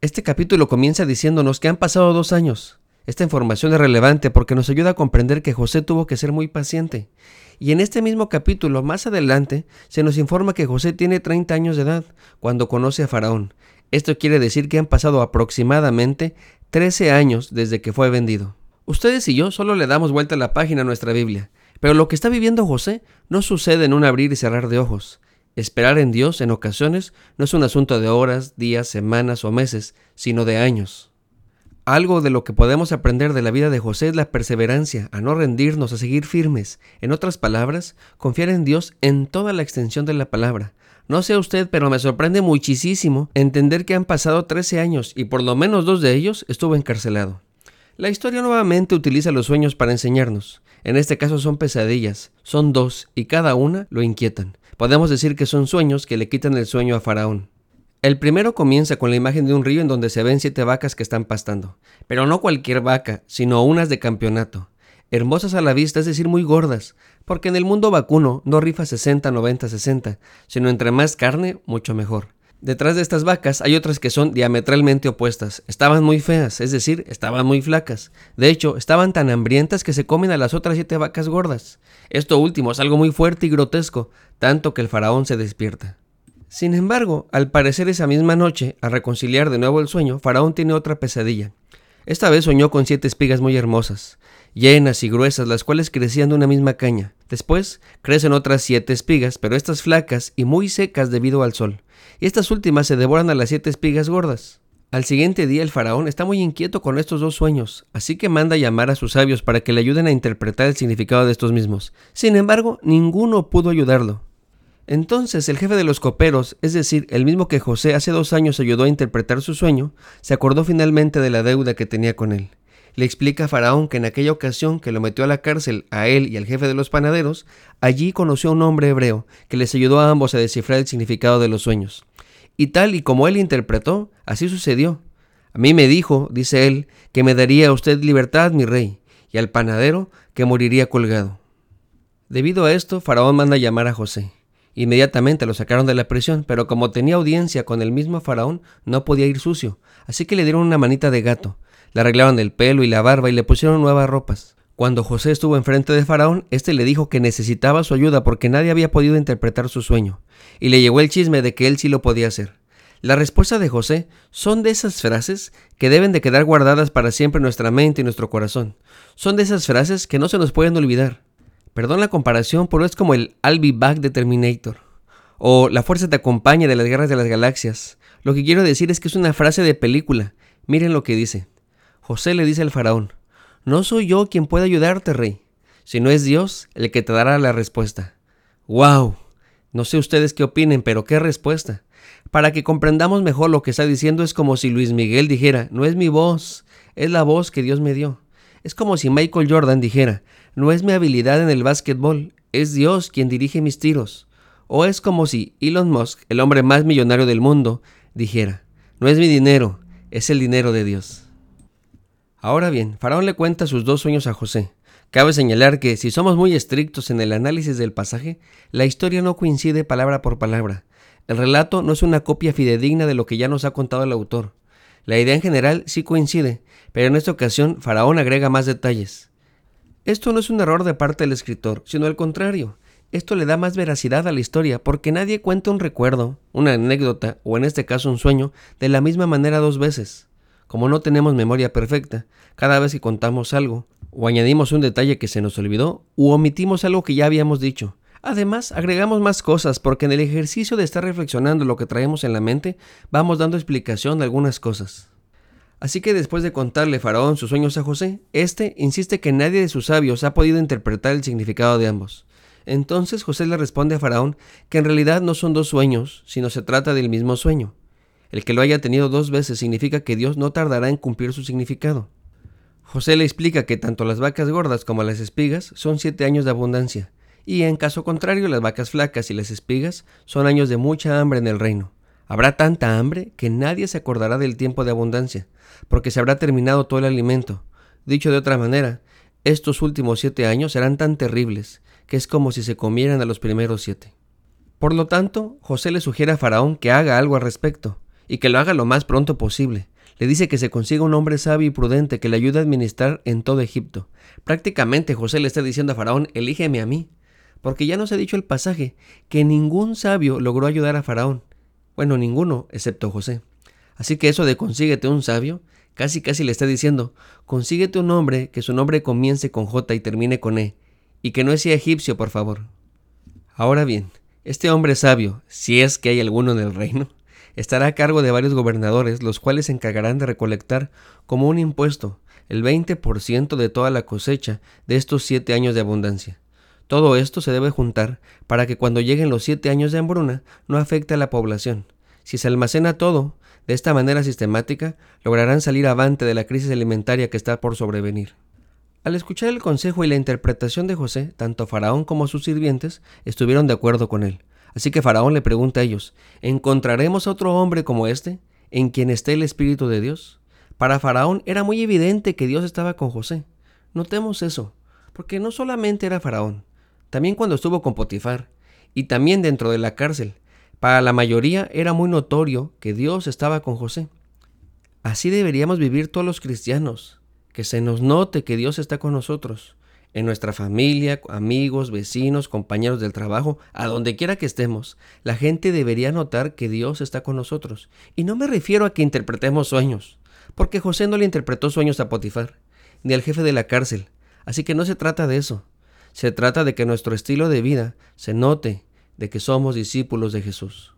Este capítulo comienza diciéndonos que han pasado dos años. Esta información es relevante porque nos ayuda a comprender que José tuvo que ser muy paciente. Y en este mismo capítulo, más adelante, se nos informa que José tiene 30 años de edad cuando conoce a Faraón. Esto quiere decir que han pasado aproximadamente 13 años desde que fue vendido. Ustedes y yo solo le damos vuelta a la página a nuestra Biblia, pero lo que está viviendo José no sucede en un abrir y cerrar de ojos. Esperar en Dios en ocasiones no es un asunto de horas, días, semanas o meses, sino de años. Algo de lo que podemos aprender de la vida de José es la perseverancia, a no rendirnos, a seguir firmes. En otras palabras, confiar en Dios en toda la extensión de la palabra. No sé usted, pero me sorprende muchísimo entender que han pasado 13 años y por lo menos dos de ellos estuvo encarcelado. La historia nuevamente utiliza los sueños para enseñarnos. En este caso son pesadillas, son dos y cada una lo inquietan. Podemos decir que son sueños que le quitan el sueño a Faraón. El primero comienza con la imagen de un río en donde se ven siete vacas que están pastando, pero no cualquier vaca, sino unas de campeonato, hermosas a la vista, es decir, muy gordas, porque en el mundo vacuno no rifa 60, 90, 60, sino entre más carne, mucho mejor. Detrás de estas vacas hay otras que son diametralmente opuestas. Estaban muy feas, es decir, estaban muy flacas. De hecho, estaban tan hambrientas que se comen a las otras siete vacas gordas. Esto último es algo muy fuerte y grotesco, tanto que el faraón se despierta. Sin embargo, al parecer esa misma noche, al reconciliar de nuevo el sueño, Faraón tiene otra pesadilla. Esta vez soñó con siete espigas muy hermosas, llenas y gruesas, las cuales crecían de una misma caña. Después crecen otras siete espigas, pero estas flacas y muy secas debido al sol y estas últimas se devoran a las siete espigas gordas. Al siguiente día el faraón está muy inquieto con estos dos sueños, así que manda llamar a sus sabios para que le ayuden a interpretar el significado de estos mismos. Sin embargo, ninguno pudo ayudarlo. Entonces el jefe de los coperos, es decir, el mismo que José hace dos años ayudó a interpretar su sueño, se acordó finalmente de la deuda que tenía con él. Le explica a Faraón que en aquella ocasión que lo metió a la cárcel a él y al jefe de los panaderos, allí conoció a un hombre hebreo que les ayudó a ambos a descifrar el significado de los sueños. Y tal y como él interpretó, así sucedió. A mí me dijo, dice él, que me daría a usted libertad, mi rey, y al panadero que moriría colgado. Debido a esto, Faraón manda llamar a José. Inmediatamente lo sacaron de la prisión, pero como tenía audiencia con el mismo Faraón, no podía ir sucio, así que le dieron una manita de gato, le arreglaron el pelo y la barba y le pusieron nuevas ropas. Cuando José estuvo enfrente de Faraón, éste le dijo que necesitaba su ayuda porque nadie había podido interpretar su sueño, y le llegó el chisme de que él sí lo podía hacer. La respuesta de José son de esas frases que deben de quedar guardadas para siempre en nuestra mente y nuestro corazón. Son de esas frases que no se nos pueden olvidar. Perdón la comparación, pero es como el I'll be back de Terminator. O la fuerza te acompaña de las guerras de las galaxias. Lo que quiero decir es que es una frase de película. Miren lo que dice. José le dice al faraón, no soy yo quien puede ayudarte, rey, sino es Dios el que te dará la respuesta. ¡Wow! No sé ustedes qué opinen, pero qué respuesta. Para que comprendamos mejor lo que está diciendo es como si Luis Miguel dijera, no es mi voz, es la voz que Dios me dio. Es como si Michael Jordan dijera, no es mi habilidad en el básquetbol, es Dios quien dirige mis tiros. O es como si Elon Musk, el hombre más millonario del mundo, dijera, no es mi dinero, es el dinero de Dios. Ahora bien, Faraón le cuenta sus dos sueños a José. Cabe señalar que si somos muy estrictos en el análisis del pasaje, la historia no coincide palabra por palabra. El relato no es una copia fidedigna de lo que ya nos ha contado el autor. La idea en general sí coincide, pero en esta ocasión Faraón agrega más detalles. Esto no es un error de parte del escritor, sino al contrario. Esto le da más veracidad a la historia porque nadie cuenta un recuerdo, una anécdota o en este caso un sueño de la misma manera dos veces. Como no tenemos memoria perfecta, cada vez que contamos algo, o añadimos un detalle que se nos olvidó, u omitimos algo que ya habíamos dicho. Además, agregamos más cosas porque en el ejercicio de estar reflexionando lo que traemos en la mente, vamos dando explicación de algunas cosas. Así que después de contarle Faraón sus sueños a José, éste insiste que nadie de sus sabios ha podido interpretar el significado de ambos. Entonces José le responde a Faraón que en realidad no son dos sueños, sino se trata del mismo sueño. El que lo haya tenido dos veces significa que Dios no tardará en cumplir su significado. José le explica que tanto las vacas gordas como las espigas son siete años de abundancia, y en caso contrario las vacas flacas y las espigas son años de mucha hambre en el reino. Habrá tanta hambre que nadie se acordará del tiempo de abundancia, porque se habrá terminado todo el alimento. Dicho de otra manera, estos últimos siete años serán tan terribles que es como si se comieran a los primeros siete. Por lo tanto, José le sugiere a Faraón que haga algo al respecto, y que lo haga lo más pronto posible. Le dice que se consiga un hombre sabio y prudente que le ayude a administrar en todo Egipto. Prácticamente José le está diciendo a Faraón, elígeme a mí, porque ya nos ha dicho el pasaje que ningún sabio logró ayudar a Faraón. Bueno, ninguno, excepto José. Así que eso de consíguete un sabio, casi casi le está diciendo, consíguete un hombre que su nombre comience con J y termine con E, y que no sea egipcio, por favor. Ahora bien, este hombre sabio, si es que hay alguno en el reino, estará a cargo de varios gobernadores, los cuales se encargarán de recolectar como un impuesto el 20% de toda la cosecha de estos siete años de abundancia. Todo esto se debe juntar para que cuando lleguen los siete años de hambruna no afecte a la población. Si se almacena todo, de esta manera sistemática, lograrán salir avante de la crisis alimentaria que está por sobrevenir. Al escuchar el consejo y la interpretación de José, tanto Faraón como sus sirvientes estuvieron de acuerdo con él. Así que Faraón le pregunta a ellos, ¿encontraremos otro hombre como este, en quien esté el Espíritu de Dios? Para Faraón era muy evidente que Dios estaba con José. Notemos eso, porque no solamente era Faraón, también cuando estuvo con Potifar, y también dentro de la cárcel, para la mayoría era muy notorio que Dios estaba con José. Así deberíamos vivir todos los cristianos, que se nos note que Dios está con nosotros, en nuestra familia, amigos, vecinos, compañeros del trabajo, a donde quiera que estemos, la gente debería notar que Dios está con nosotros. Y no me refiero a que interpretemos sueños, porque José no le interpretó sueños a Potifar, ni al jefe de la cárcel, así que no se trata de eso. Se trata de que nuestro estilo de vida se note de que somos discípulos de Jesús.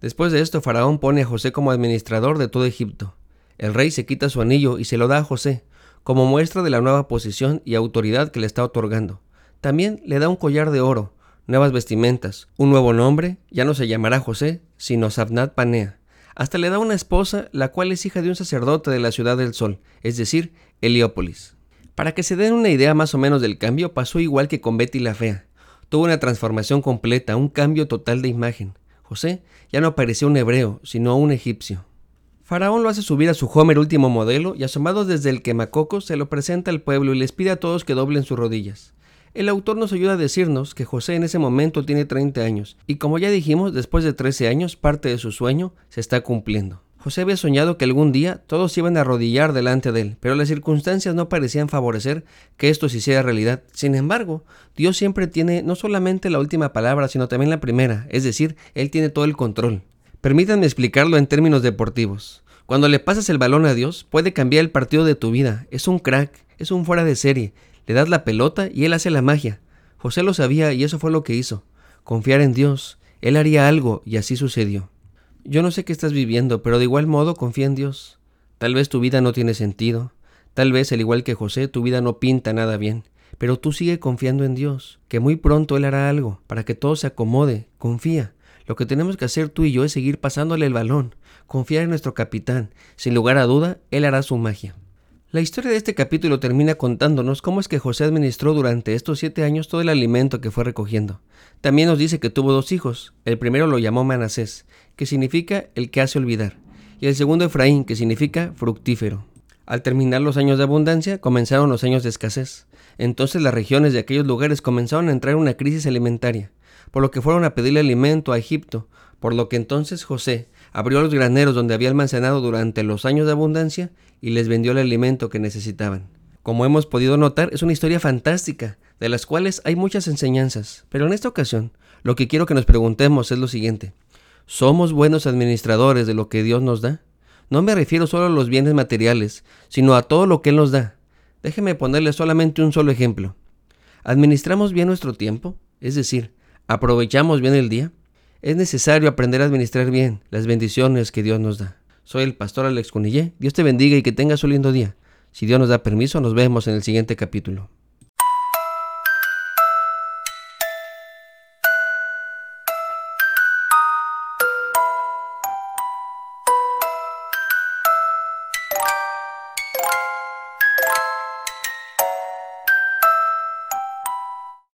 Después de esto, Faraón pone a José como administrador de todo Egipto. El rey se quita su anillo y se lo da a José, como muestra de la nueva posición y autoridad que le está otorgando. También le da un collar de oro, nuevas vestimentas, un nuevo nombre, ya no se llamará José, sino Sabnat Panea. Hasta le da una esposa, la cual es hija de un sacerdote de la ciudad del sol, es decir, Heliópolis. Para que se den una idea más o menos del cambio, pasó igual que con Betty la Fea. Tuvo una transformación completa, un cambio total de imagen. José ya no parecía un hebreo, sino un egipcio. Faraón lo hace subir a su Homer último modelo y asomado desde el quemacoco se lo presenta al pueblo y les pide a todos que doblen sus rodillas. El autor nos ayuda a decirnos que José en ese momento tiene 30 años y como ya dijimos, después de 13 años parte de su sueño se está cumpliendo. José había soñado que algún día todos iban a arrodillar delante de él, pero las circunstancias no parecían favorecer que esto se hiciera realidad. Sin embargo, Dios siempre tiene no solamente la última palabra, sino también la primera, es decir, Él tiene todo el control. Permítanme explicarlo en términos deportivos. Cuando le pasas el balón a Dios, puede cambiar el partido de tu vida. Es un crack, es un fuera de serie. Le das la pelota y Él hace la magia. José lo sabía y eso fue lo que hizo. Confiar en Dios. Él haría algo y así sucedió. Yo no sé qué estás viviendo, pero de igual modo confía en Dios. Tal vez tu vida no tiene sentido. Tal vez, al igual que José, tu vida no pinta nada bien. Pero tú sigue confiando en Dios, que muy pronto Él hará algo para que todo se acomode. Confía. Lo que tenemos que hacer tú y yo es seguir pasándole el balón, confiar en nuestro capitán. Sin lugar a duda, Él hará su magia. La historia de este capítulo termina contándonos cómo es que José administró durante estos siete años todo el alimento que fue recogiendo. También nos dice que tuvo dos hijos. El primero lo llamó Manasés, que significa el que hace olvidar, y el segundo Efraín, que significa fructífero. Al terminar los años de abundancia, comenzaron los años de escasez. Entonces las regiones de aquellos lugares comenzaron a entrar en una crisis alimentaria, por lo que fueron a pedirle alimento a Egipto, por lo que entonces José abrió los graneros donde había almacenado durante los años de abundancia y les vendió el alimento que necesitaban. Como hemos podido notar, es una historia fantástica, de las cuales hay muchas enseñanzas, pero en esta ocasión lo que quiero que nos preguntemos es lo siguiente. ¿Somos buenos administradores de lo que Dios nos da? No me refiero solo a los bienes materiales, sino a todo lo que Él nos da. Déjeme ponerle solamente un solo ejemplo. ¿Administramos bien nuestro tiempo? Es decir, ¿aprovechamos bien el día? Es necesario aprender a administrar bien las bendiciones que Dios nos da. Soy el pastor Alex Cunillé. Dios te bendiga y que tengas un lindo día. Si Dios nos da permiso, nos vemos en el siguiente capítulo.